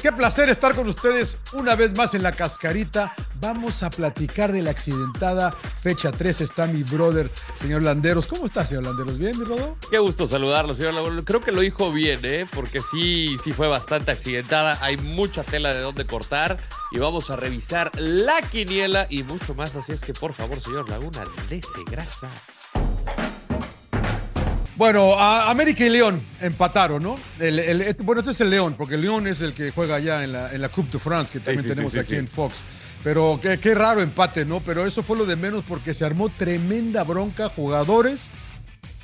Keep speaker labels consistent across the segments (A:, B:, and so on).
A: Qué placer estar con ustedes una vez más en la cascarita. Vamos a platicar de la accidentada fecha 3. Está mi brother, señor Landeros. ¿Cómo está, señor Landeros? ¿Bien, mi Rodo?
B: Qué gusto saludarlo, señor Landeros. Creo que lo dijo bien, ¿eh? Porque sí, sí fue bastante accidentada. Hay mucha tela de dónde cortar. Y vamos a revisar la quiniela y mucho más. Así es que, por favor, señor Laguna, dese grasa.
A: Bueno, a América y León empataron, ¿no? El, el, este, bueno, este es el León, porque el León es el que juega allá en la, en la Coupe de France, que también
B: sí, sí,
A: tenemos
B: sí,
A: aquí en Fox. Pero qué, qué raro empate, ¿no? Pero eso fue lo de menos porque se armó tremenda bronca, jugadores,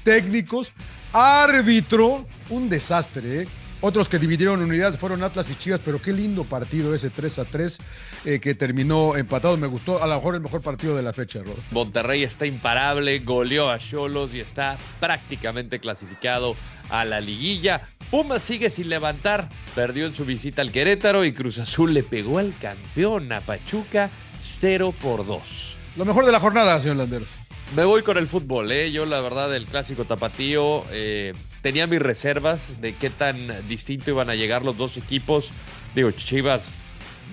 A: técnicos, árbitro, un desastre, ¿eh? Otros que dividieron unidades fueron Atlas y Chivas, pero qué lindo partido ese 3 a 3 eh, que terminó empatado. Me gustó, a lo mejor el mejor partido de la fecha, Rod.
B: Monterrey está imparable, goleó a Cholos y está prácticamente clasificado a la liguilla. Pumas sigue sin levantar, perdió en su visita al Querétaro y Cruz Azul le pegó al campeón a Pachuca 0 por 2.
A: Lo mejor de la jornada, señor Landeros.
B: Me voy con el fútbol, ¿eh? Yo la verdad el clásico tapatío eh, tenía mis reservas de qué tan distinto iban a llegar los dos equipos. Digo, Chivas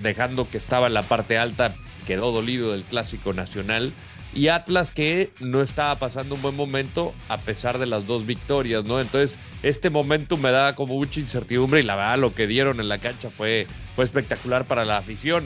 B: dejando que estaba en la parte alta, quedó dolido del clásico nacional. Y Atlas que no estaba pasando un buen momento a pesar de las dos victorias, ¿no? Entonces, este momento me da como mucha incertidumbre y la verdad lo que dieron en la cancha fue, fue espectacular para la afición.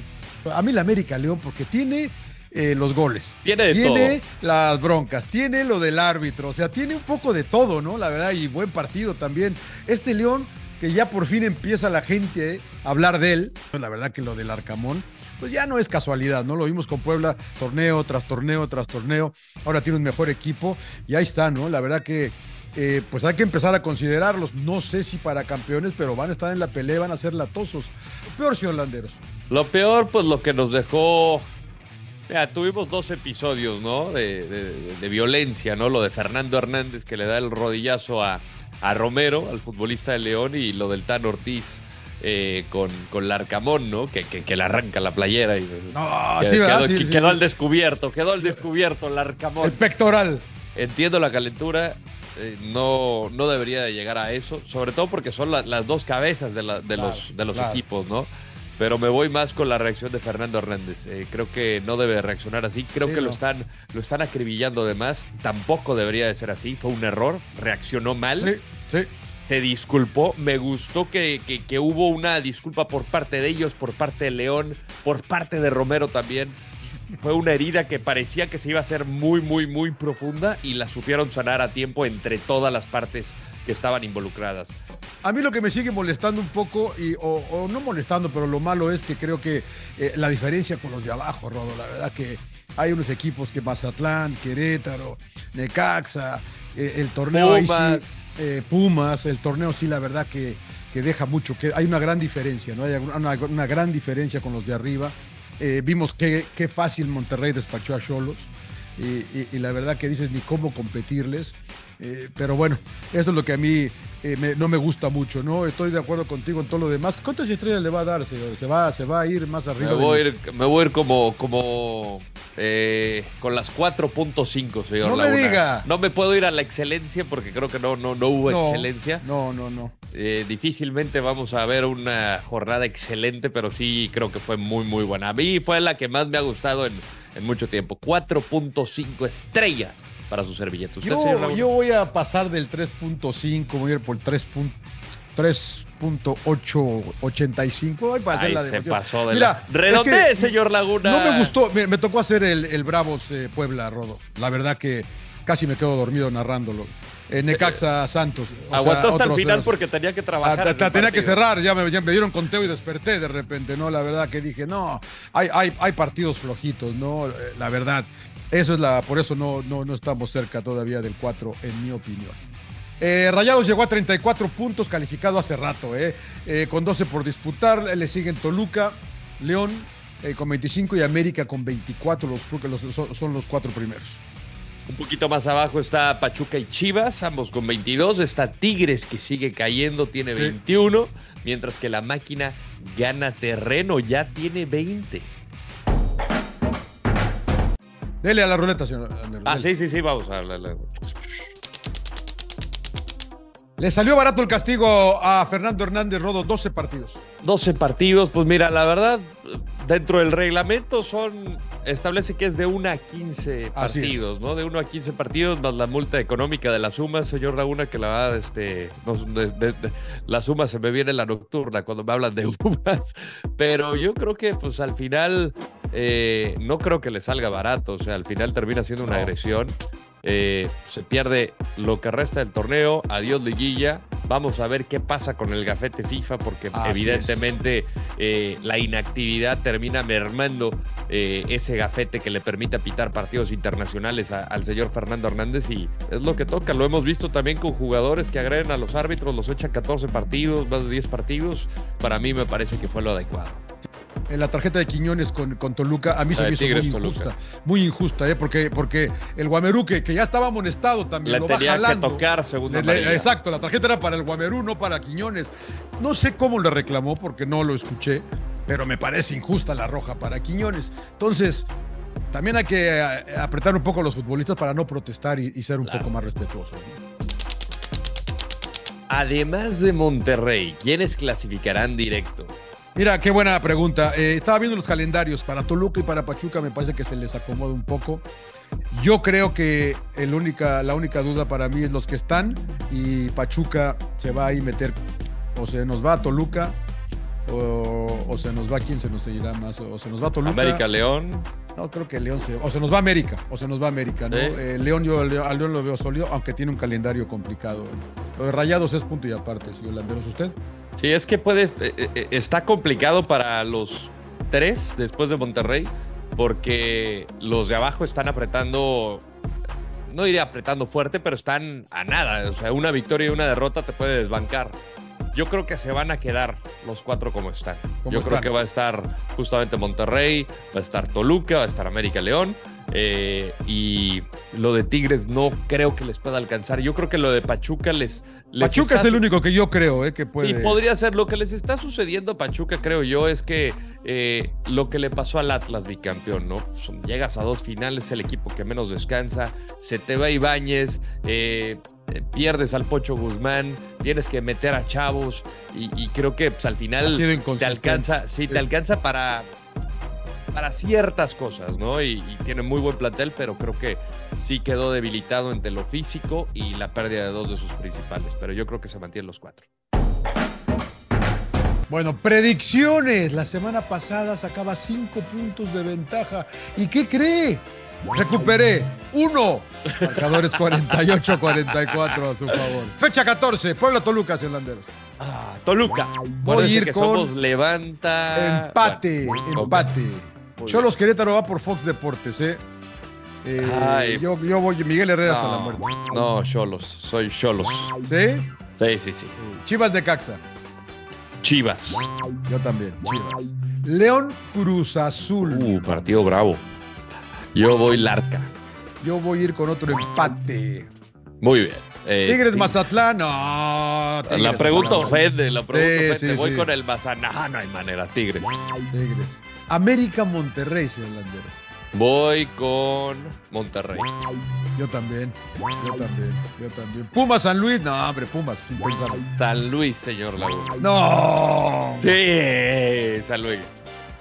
A: A mí la América, León, porque tiene eh, los goles.
B: Tiene de
A: tiene
B: todo.
A: las broncas, tiene lo del árbitro, o sea, tiene un poco de todo, ¿no? La verdad, y buen partido también. Este León, que ya por fin empieza la gente a hablar de él, pues la verdad que lo del Arcamón, pues ya no es casualidad, ¿no? Lo vimos con Puebla, torneo tras torneo tras torneo, ahora tiene un mejor equipo y ahí está, ¿no? La verdad que... eh, pues hay que empezar a considerarlos. No sé si para campeones, pero van a estar en la pelea, van a ser latosos. Peor, señor Landeros.
B: Lo peor, pues lo que nos dejó. Mira, tuvimos dos episodios, ¿no? De, de- de violencia, ¿no? Lo de Fernando Hernández que le da el rodillazo a, a Romero, al futbolista de León, y lo del Tan Ortiz eh, con, con Larcamón, ¿no? Que, que, que le arranca la playera y.
A: No,
B: que-
A: sí, ¿verdad?
B: quedó,
A: Sí,
B: que
A: sí,
B: quedó
A: sí.
B: al descubierto, quedó al descubierto Larcamón.
A: El pectoral.
B: Entiendo la calentura, eh, no, no debería de llegar a eso, sobre todo porque son la- las dos cabezas de, la- de
A: Claro,
B: los, de los
A: claro.
B: equipos, ¿no? Pero me voy más con la reacción de Fernando Hernández. Eh, creo que no debe reaccionar así. Creo
A: Sí,
B: que lo están, lo están acribillando de más. Tampoco debería de ser así. Fue un error. Reaccionó mal.
A: Sí, sí.
B: Se disculpó. Me gustó que, que- que hubo una disculpa por parte de ellos, por parte de León, por parte de Romero también. Fue una herida que parecía que se iba a ser muy, muy, muy profunda y la supieron sanar a tiempo entre todas las partes que estaban involucradas.
A: A mí lo que me sigue molestando un poco, y, o, o no molestando, pero lo malo es que creo que eh, la diferencia con los de abajo, Rodo, la verdad que hay unos equipos que Mazatlán, Querétaro, Necaxa, eh, el torneo ahí
B: Pumas.
A: sí, eh, Pumas, el torneo sí, la verdad que, que deja mucho, que hay una gran diferencia, ¿no? Hay una, una gran diferencia con los de arriba. Vimos qué, qué fácil Monterrey despachó a Cholos. Y, y- y la verdad que dices ni cómo competirles. Eh, pero bueno, esto es lo que a mí eh, me- no me gusta mucho, ¿no? Estoy de acuerdo contigo en todo lo demás. ¿Cuántas estrellas le va a dar, señor? ¿Se va, se va a ir más arriba?
B: Me voy a ir, me voy a ir como, como eh, con las 4.5, señor.
A: No me diga.
B: No me puedo ir a la excelencia porque creo que no, no, no hubo
A: No,
B: excelencia.
A: No, no, no.
B: Eh, difícilmente vamos a ver una jornada excelente, pero sí creo que fue muy, muy buena. A mí fue la que más me ha gustado en, en mucho tiempo. 4.5 estrellas para su servilleta. ¿Usted, señor
A: Yo, yo voy a pasar del 3.5, voy a ir por 3. 3.885. Ay, para hacer la
B: se pasó de
A: Mira,
B: la... Redondee,
A: es que
B: señor Laguna.
A: No me gustó, me, me tocó hacer el, el Bravos eh, Puebla, Rodo. La verdad que casi me quedo dormido narrándolo. Eh, Necaxa Santos. o sea,
B: Aguantó hasta el final porque tenía que
A: Ah,
B: trabajar. el
A: tenía que cerrar, ya me, ya me dieron conteo y desperté de repente, ¿no? La verdad que dije, no, hay, hay, hay partidos flojitos, ¿no? Eh, La verdad. Eso es la, por eso no, no, no estamos cerca todavía del 4, en mi opinión. Eh, Rayados llegó a 34 puntos, calificado hace rato, eh, eh, con 12 por disputar. Le siguen Toluca, León con 25 y América con 24, los, creo que los- son, son los cuatro primeros.
B: Un poquito más abajo está Pachuca y Chivas, ambos con 22. Está Tigres que sigue cayendo, tiene
A: Sí.
B: 21. Mientras que la máquina gana terreno, ya tiene 20.
A: Dele a la ruleta, señor
B: Ah,
A: dele.
B: sí, sí, sí, vamos a hablar.
A: Le salió barato el castigo a Fernando Hernández Rodo, 12 partidos.
B: 12 partidos, pues mira, la verdad, dentro del reglamento son. Establece que es de 1 a 15
A: Así es.
B: partidos, ¿no? De 1 a 15 partidos, más la multa económica de la suma, señor Laguna, que la verdad, este. no, de- de- de- la suma se me viene en la nocturna cuando me hablan de UMAS. Pero yo creo que, pues al final, eh, no creo que le salga barato. O sea, al final termina siendo una
A: No.
B: agresión. Eh, se pierde lo que resta del torneo. Adiós, liguilla. Vamos a ver qué pasa con el gafete FIFA, porque
A: Así
B: evidentemente eh, la inactividad termina mermando eh, ese gafete que le permite pitar partidos internacionales a- al señor Fernando Hernández. Y es lo que toca. Lo hemos visto también con jugadores que agreden a los árbitros, los echan 14 partidos, más de 10 partidos. Para mí me parece que fue lo adecuado.
A: En la tarjeta de Quiñones con, con Toluca, a mí se
B: La
A: me
B: de
A: hizo muy
B: Toluca.
A: injusta. Muy injusta, ¿eh? porque, porque el Guamerú, que, ya estaba amonestado también,
B: Le
A: lo va
B: tenía que
A: jalando.
B: tocar amarilla.
A: exacto, la tarjeta era para el Guamerú, no para Quiñones. No sé cómo le reclamó porque no lo escuché, pero me parece injusta la roja para Quiñones. Entonces, también hay que eh, apretar un poco a los futbolistas para no protestar y, y ser un
B: Claro.
A: poco más respetuosos.
B: Además de Monterrey, ¿quiénes clasificarán directo?
A: Mira, qué buena pregunta. Eh, estaba viendo los calendarios para Toluca y para Pachuca, me parece que se les acomoda un poco. Yo creo que el única, la única duda para mí es los que están y Pachuca se va a ir meter, o se nos va a Toluca, o, o se nos va, ¿quién se nos irá más? O se nos va a Toluca.
B: América León.
A: No, creo que León se, o se nos va a América, o se nos va a América, ¿no?
B: Sí.
A: Eh, León, yo al León, lo veo sólido, aunque tiene un calendario complicado. Lo de Rayados es punto y aparte, si Holanderos usted.
B: Sí, es que puede. eh, eh, está complicado para los tres después de Monterrey, porque los de abajo están apretando. No diría apretando fuerte, pero están a nada. O sea, una victoria y una derrota te puede desbancar. Yo creo que se van a quedar los cuatro como están. Yo creo que va a estar justamente Monterrey, va a estar Toluca, va a estar América León. Eh, y lo de Tigres no creo que les pueda alcanzar. Yo creo que lo de Pachuca les. les
A: Pachuca
B: está
A: es el único que yo creo eh, que puede.
B: Sí, podría ser. Lo que les está sucediendo a Pachuca, creo yo, es que eh, lo que le pasó al Atlas bicampeón, ¿no? Son- llegas a dos finales, el equipo que menos descansa, se te va Ibáñez, pierdes al Pocho Guzmán, tienes que meter a chavos y, y creo que pues, al final te alcanza, sí, te alcanza para, para ciertas cosas, ¿no? Y, y tiene muy buen plantel, pero creo que sí quedó debilitado entre lo físico y la pérdida de dos de sus principales. Pero yo creo que se mantienen los cuatro.
A: Bueno, predicciones. La semana pasada sacaba cinco puntos de ventaja. ¿Y qué cree? Recuperé uno. Marcadores 48-44 a su favor. Fecha 14, Puebla Toluca, Landeros.
B: Ah, Toluca.
A: Voy a ir
B: que
A: con
B: somos levanta.
A: Empate,
B: Bueno,
A: empate. Cholos Querétaro va por Fox Deportes, ¿eh? Eh,
B: Ay.
A: yo, yo voy Miguel Herrera hasta la muerte.
B: no, Cholos. Soy Cholos.
A: ¿Sí?
B: Sí, sí, sí.
A: Chivas de Caxa.
B: Chivas.
A: Yo también, Chivas. León Cruz Azul.
B: Uh, partido bravo. Yo voy Larca.
A: Yo voy a ir con otro empate.
B: Muy bien. Eh,
A: Tigres
B: Tig-
A: Mazatlán, no. Tigres,
B: La pregunta ofende, la pregunta
A: Sí,
B: ofende.
A: sí,
B: Voy con el Mazatlán. No, no hay manera, Tigres.
A: Tigres. América Monterrey, señor Landeros.
B: Voy con Monterrey.
A: Yo también. Yo también. Yo también. Pumas San Luis. No, hombre, Pumas, sin pensarlo.
B: San Luis, señor Laguna.
A: No.
B: Sí, San Luis.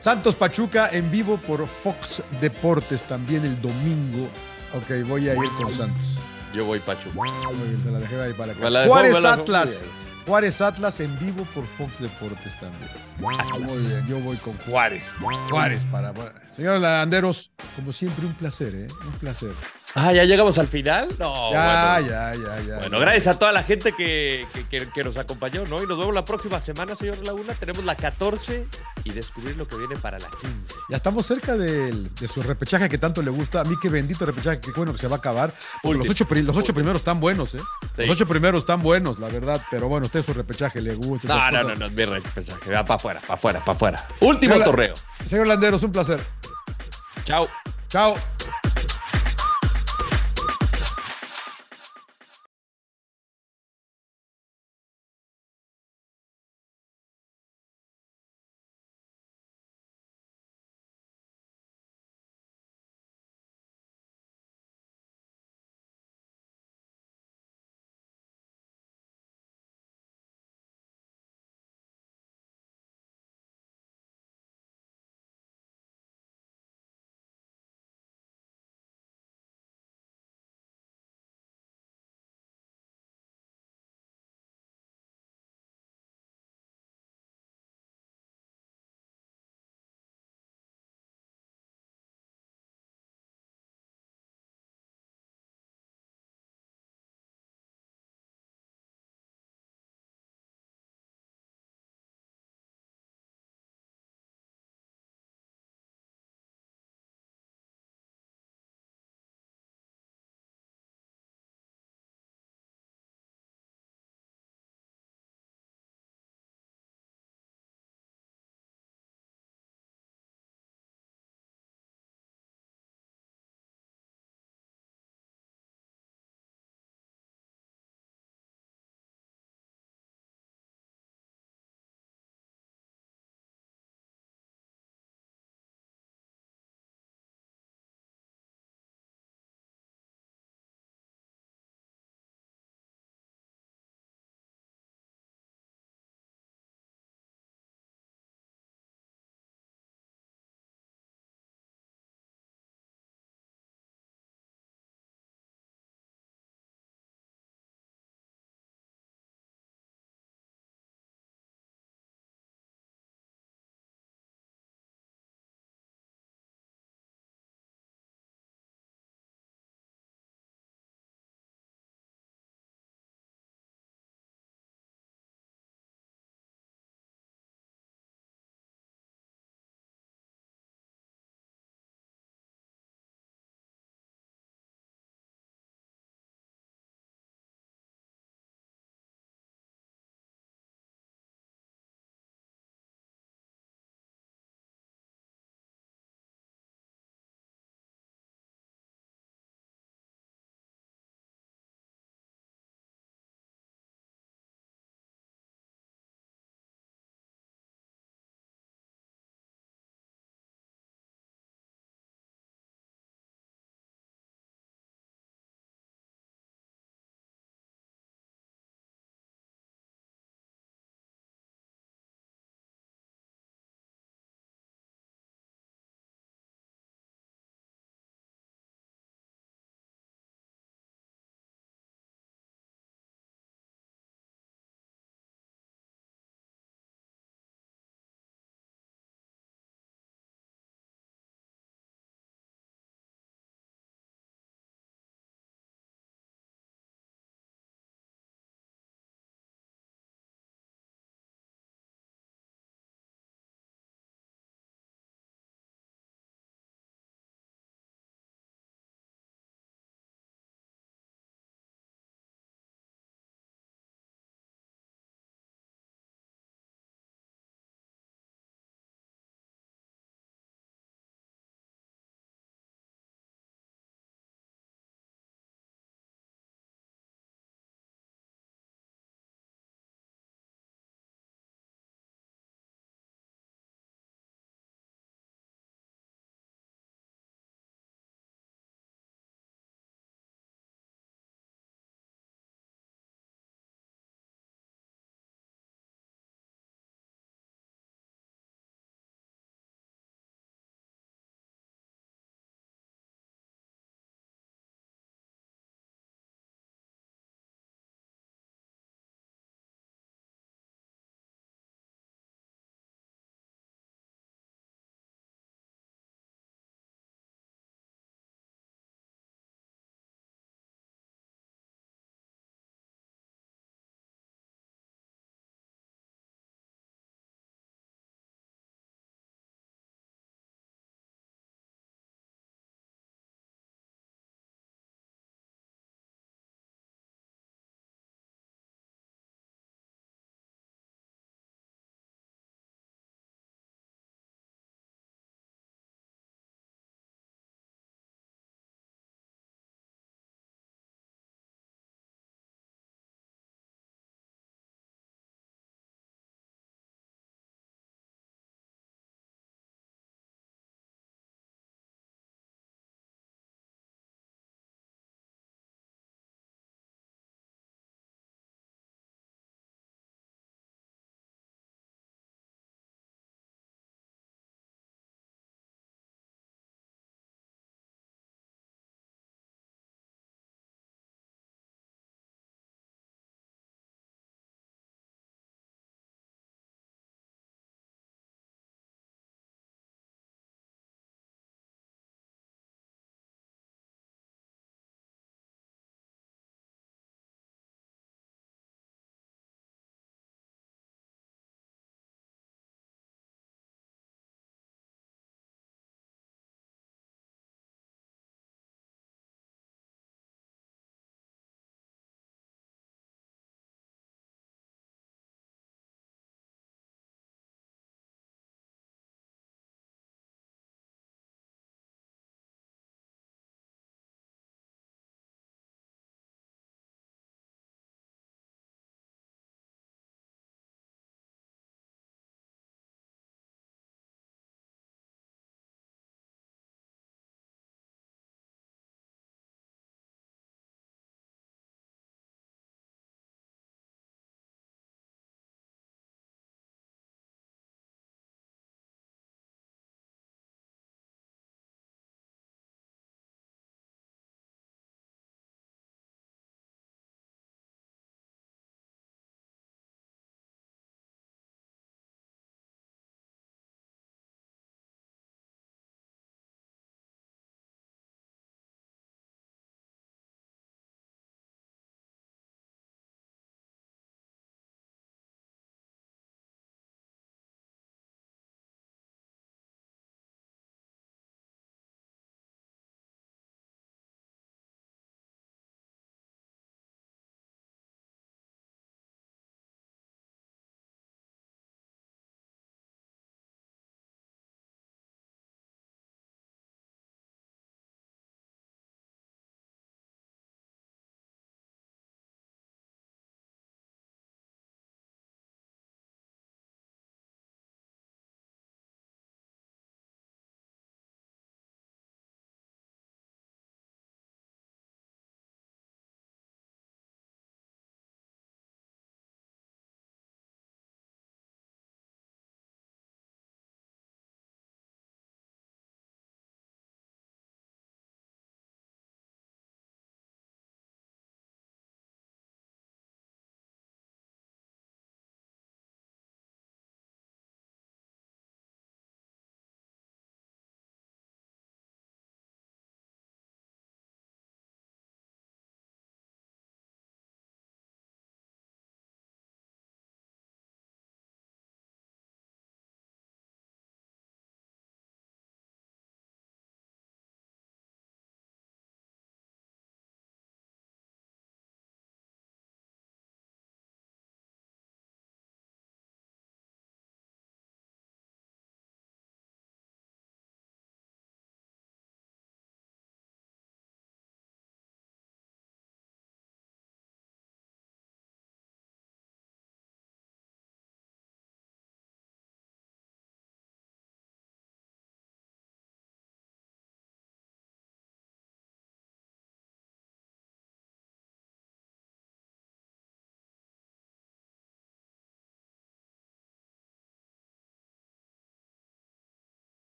A: Santos Pachuca en vivo por Fox Deportes también el domingo. Ok, voy a ir con Santos.
B: Yo voy Pachuca.
A: Muy bien, se la dejé ahí para acá. Juárez. Atlas. Juárez Atlas en vivo por Fox Deportes también. Muy bien, yo voy con Juárez. Juárez para. Señor Landeros, como siempre, un placer, ¿eh? Un placer.
B: Ah, ya llegamos al final. No,
A: ya,
B: bueno.
A: ya, ya, ya.
B: Bueno, gracias a toda la gente que, que, que- que nos acompañó, ¿no? Y nos vemos la próxima semana, señor Laguna. Tenemos la 14 y descubrir lo que viene para la 15.
A: Ya estamos cerca del- de, su repechaje que tanto le gusta. A mí qué bendito repechaje, qué bueno que se va a acabar. Los ocho, los ocho primeros están buenos, ¿eh?
B: Sí.
A: Los ocho primeros están buenos, la verdad. Pero bueno, usted su repechaje le gusta.
B: No, no, no, no, es mi repechaje. Va para afuera, para afuera, para afuera. Último
A: Hola.
B: torneo.
A: Señor Landeros, un placer.
B: Chao.
A: Chao.